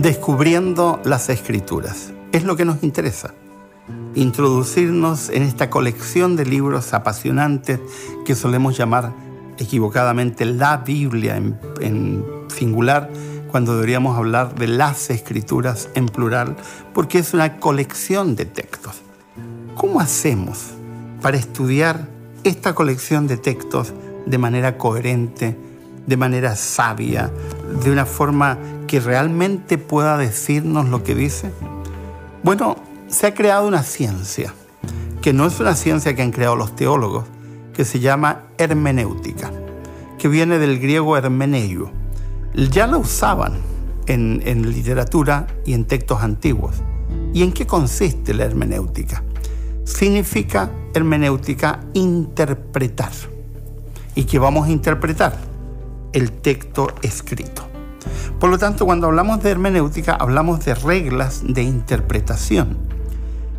Descubriendo las escrituras. Es lo que nos interesa. Introducirnos en esta colección de libros apasionantes que solemos llamar equivocadamente la Biblia en, singular, cuando deberíamos hablar de las escrituras en plural, porque es una colección de textos. ¿Cómo hacemos para estudiar esta colección de textos de manera coherente, de manera sabia, de una forma que realmente pueda decirnos lo que dice? Bueno, se ha creado una ciencia, que no es una ciencia que han creado los teólogos, que se llama hermenéutica, que viene del griego hermeneio. Ya la usaban en, en literatura y en textos antiguos. ¿Y en qué consiste la hermenéutica? Significa hermenéutica interpretar. ¿Y qué vamos a interpretar? El texto escrito. Por lo tanto, cuando hablamos de hermenéutica, hablamos de reglas de interpretación.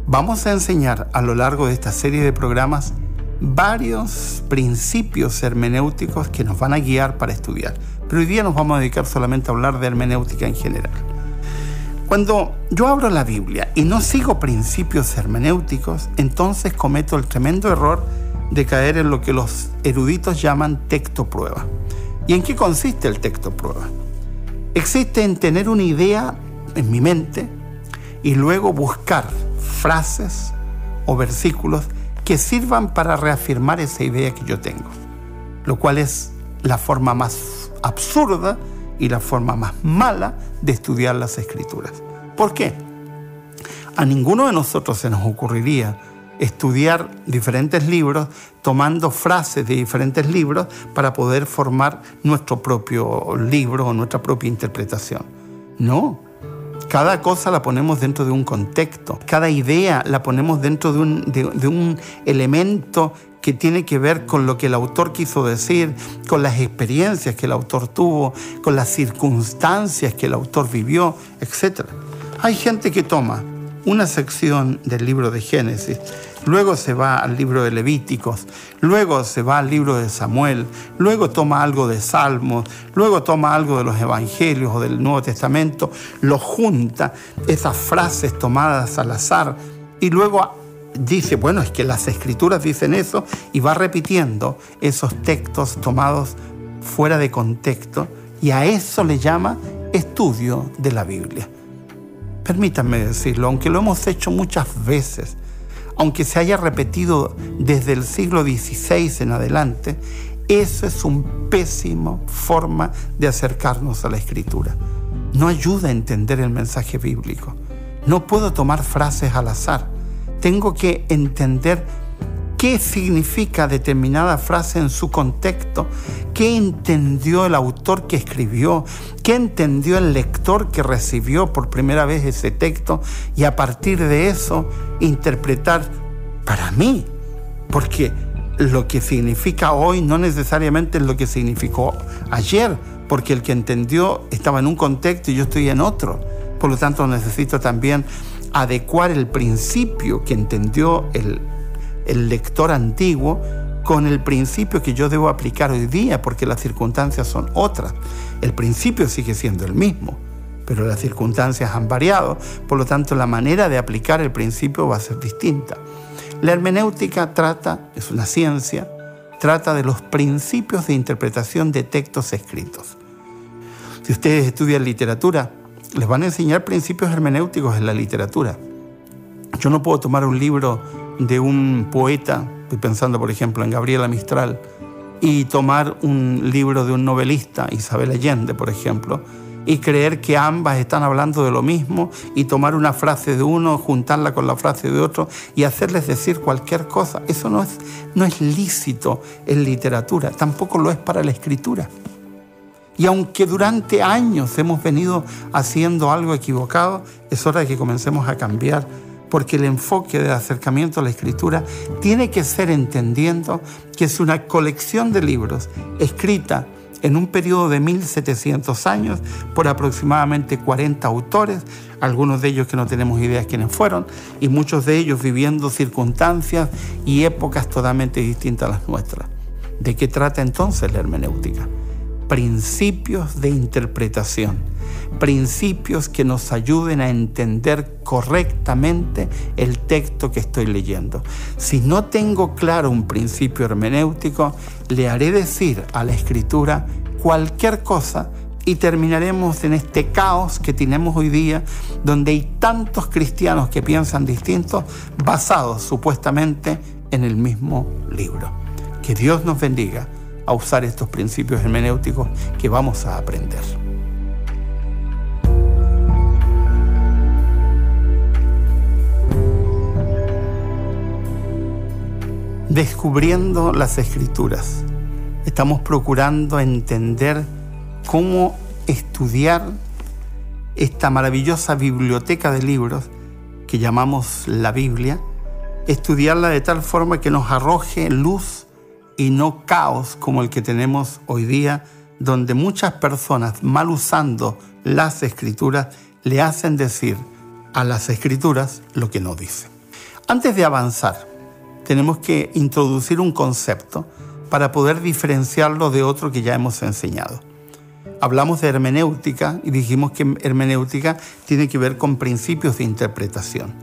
Vamos a enseñar a lo largo de esta serie de programas varios principios hermenéuticos que nos van a guiar para estudiar. Pero hoy día nos vamos a dedicar solamente a hablar de hermenéutica en general. Cuando yo abro la Biblia y no sigo principios hermenéuticos, entonces cometo el tremendo error de caer en lo que los eruditos llaman texto prueba. ¿Y en qué consiste el texto prueba? Existe en tener una idea en mi mente y luego buscar frases o versículos que sirvan para reafirmar esa idea que yo tengo, lo cual es la forma más absurda y la forma más mala de estudiar las escrituras. ¿Por qué? A ninguno de nosotros se nos ocurriría estudiar diferentes libros tomando frases de diferentes libros para poder formar nuestro propio libro o nuestra propia interpretación. No, cada cosa la ponemos dentro de un contexto, cada idea la ponemos dentro de un, elemento que tiene que ver con lo que el autor quiso decir, con las experiencias que el autor tuvo, con las circunstancias que el autor vivió, etc. Hay gente que toma una sección del libro de Génesis, luego se va al libro de Levíticos, luego se va al libro de Samuel, luego toma algo de Salmos, luego toma algo de los Evangelios o del Nuevo Testamento, lo junta, esas frases tomadas al azar, y luego dice, bueno, es que las escrituras dicen eso y va repitiendo esos textos tomados fuera de contexto y a eso le llama estudio de la Biblia. Permítanme decirlo, aunque lo hemos hecho muchas veces, aunque se haya repetido desde el siglo XVI en adelante, eso es una pésima forma de acercarnos a la escritura. No ayuda a entender el mensaje bíblico. No puedo tomar frases al azar tengo que entender qué significa determinada frase en su contexto, qué entendió el autor que escribió, qué entendió el lector que recibió por primera vez ese texto y a partir de eso interpretar para mí, porque lo que significa hoy no necesariamente es lo que significó ayer, porque el que entendió estaba en un contexto y yo estoy en otro. Por lo tanto, necesito también adecuar el principio que entendió el, lector antiguo con el principio que yo debo aplicar hoy día, porque las circunstancias son otras. El principio sigue siendo el mismo, pero las circunstancias han variado, por lo tanto la manera de aplicar el principio va a ser distinta. La hermenéutica trata, es una ciencia, trata de los principios de interpretación de textos escritos. Si ustedes estudian literatura, les van a enseñar principios hermenéuticos en la literatura. Yo no puedo tomar un libro de un poeta, estoy pensando por ejemplo en Gabriela Mistral, y tomar un libro de un novelista, Isabel Allende, por ejemplo, y creer que ambas están hablando de lo mismo y tomar una frase de uno, juntarla con la frase de otro y hacerles decir cualquier cosa. Eso no es, no es lícito en literatura, tampoco lo es para la escritura. Y aunque durante años hemos venido haciendo algo equivocado, es hora de que comencemos a cambiar, porque el enfoque de acercamiento a la escritura tiene que ser entendiendo que es una colección de libros escrita en un periodo de 1700 años por aproximadamente 40 autores, algunos de ellos que no tenemos idea quiénes fueron, y muchos de ellos viviendo circunstancias y épocas totalmente distintas a las nuestras. ¿De qué trata entonces la hermenéutica? principios de interpretación, principios que nos ayuden a entender correctamente el texto que estoy leyendo. Si no tengo claro un principio hermenéutico, le haré decir a la escritura cualquier cosa y terminaremos en este caos que tenemos hoy día, donde hay tantos cristianos que piensan distintos, basados supuestamente en el mismo libro. Que Dios nos bendiga a usar estos principios hermenéuticos que vamos a aprender. Descubriendo las escrituras, estamos procurando entender cómo estudiar esta maravillosa biblioteca de libros que llamamos la Biblia, estudiarla de tal forma que nos arroje luz y no caos como el que tenemos hoy día, donde muchas personas mal usando las escrituras le hacen decir a las escrituras lo que no dicen. Antes de avanzar, tenemos que introducir un concepto para poder diferenciarlo de otro que ya hemos enseñado hablamos de hermenéutica y dijimos que hermenéutica tiene que ver con principios de interpretación.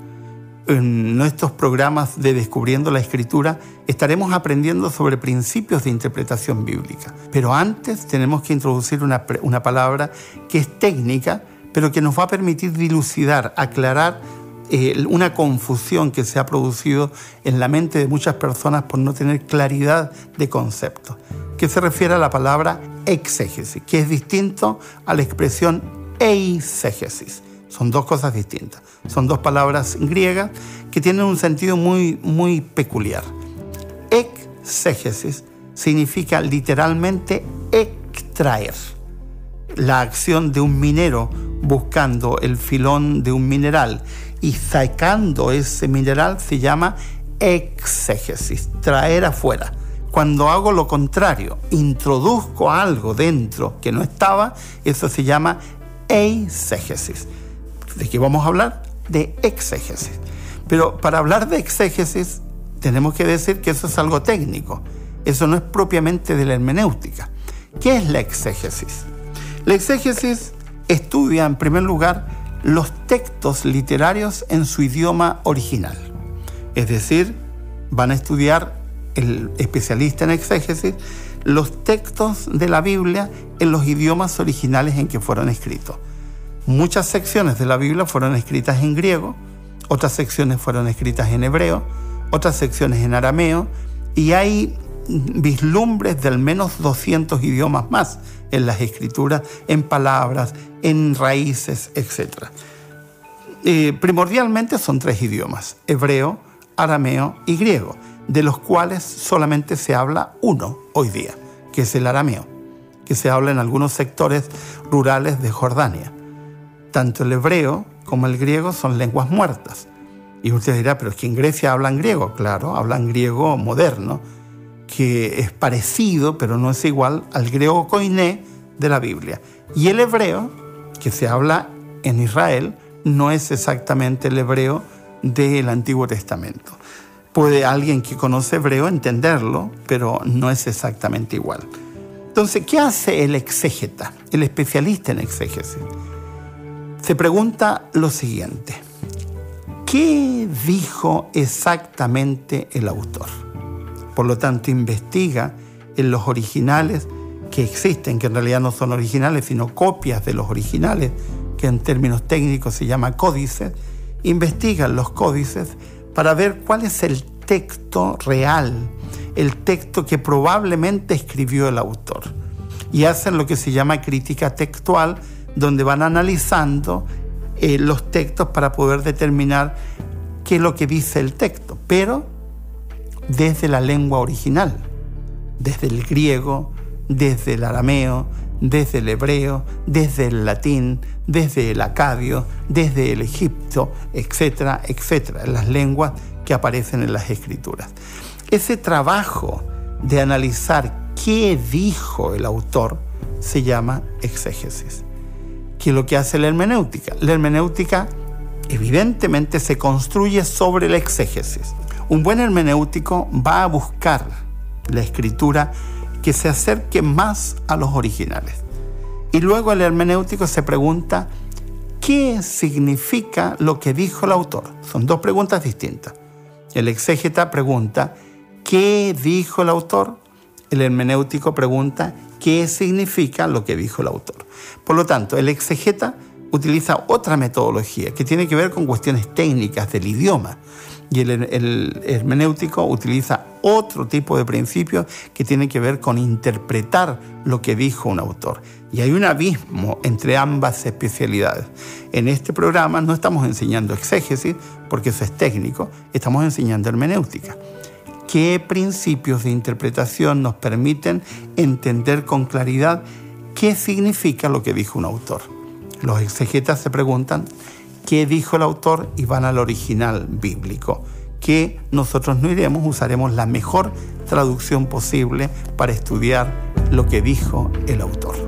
En nuestros programas de Descubriendo la Escritura estaremos aprendiendo sobre principios de interpretación bíblica. Pero antes tenemos que introducir una, una palabra que es técnica, pero que nos va a permitir dilucidar, aclarar una confusión que se ha producido en la mente de muchas personas por no tener claridad de concepto, que se refiere a la palabra exégesis, que es distinto a la expresión eisegesis. Son dos cosas distintas. Son dos palabras griegas que tienen un sentido muy, muy peculiar. Exégesis significa literalmente extraer. La acción de un minero buscando el filón de un mineral y sacando ese mineral se llama exégesis, traer afuera. Cuando hago lo contrario, introduzco algo dentro que no estaba, eso se llama eisegesis. ¿De qué vamos a hablar? De exégesis. Pero para hablar de exégesis, tenemos que decir que eso es algo técnico. Eso no es propiamente de la hermenéutica. ¿Qué es la exégesis? La exégesis estudia, en primer lugar, los textos literarios en su idioma original. Es decir, van a estudiar el especialista en exégesis los textos de la Biblia en los idiomas originales en que fueron escritos. Muchas secciones de la Biblia fueron escritas en griego, otras secciones fueron escritas en hebreo, otras secciones en arameo, y hay vislumbres de al menos 200 idiomas más en las escrituras, en palabras, en raíces, etc. Eh, primordialmente son tres idiomas, hebreo, arameo y griego, de los cuales solamente se habla uno hoy día, que es el arameo, que se habla en algunos sectores rurales de Jordania. Tanto el hebreo como el griego son lenguas muertas. Y usted dirá, pero es que en Grecia hablan griego. Claro, hablan griego moderno, que es parecido, pero no es igual al griego koiné de la Biblia. Y el hebreo, que se habla en Israel, no es exactamente el hebreo del Antiguo Testamento. Puede alguien que conoce hebreo entenderlo, pero no es exactamente igual. Entonces, ¿qué hace el exégeta, el especialista en exégesis? Se pregunta lo siguiente, ¿qué dijo exactamente el autor? Por lo tanto, investiga en los originales que existen, que en realidad no son originales, sino copias de los originales, que en términos técnicos se llama códices, investigan los códices para ver cuál es el texto real, el texto que probablemente escribió el autor. Y hacen lo que se llama crítica textual, donde van analizando eh, los textos para poder determinar qué es lo que dice el texto. Pero desde la lengua original, desde el griego, desde el arameo, desde el hebreo, desde el latín, desde el acadio, desde el egipto, etcétera, etcétera, las lenguas que aparecen en las escrituras. Ese trabajo de analizar qué dijo el autor se llama exégesis. ¿Qué es lo que hace la hermenéutica? La hermenéutica evidentemente se construye sobre la exégesis. Un buen hermenéutico va a buscar la escritura que se acerque más a los originales. Y luego el hermenéutico se pregunta, ¿qué significa lo que dijo el autor? Son dos preguntas distintas. El exégeta pregunta, ¿qué dijo el autor? El hermenéutico pregunta, ¿qué significa lo que dijo el autor? Por lo tanto, el exegeta utiliza otra metodología que tiene que ver con cuestiones técnicas del idioma y el, hermenéutico utiliza otro tipo de principios que tiene que ver con interpretar lo que dijo un autor. Y hay un abismo entre ambas especialidades. En este programa no estamos enseñando exégesis, porque eso es técnico, estamos enseñando hermenéutica. ¿Qué principios de interpretación nos permiten entender con claridad qué significa lo que dijo un autor? Los exegetas se preguntan qué dijo el autor y van al original bíblico, que nosotros no iremos, usaremos la mejor traducción posible para estudiar lo que dijo el autor.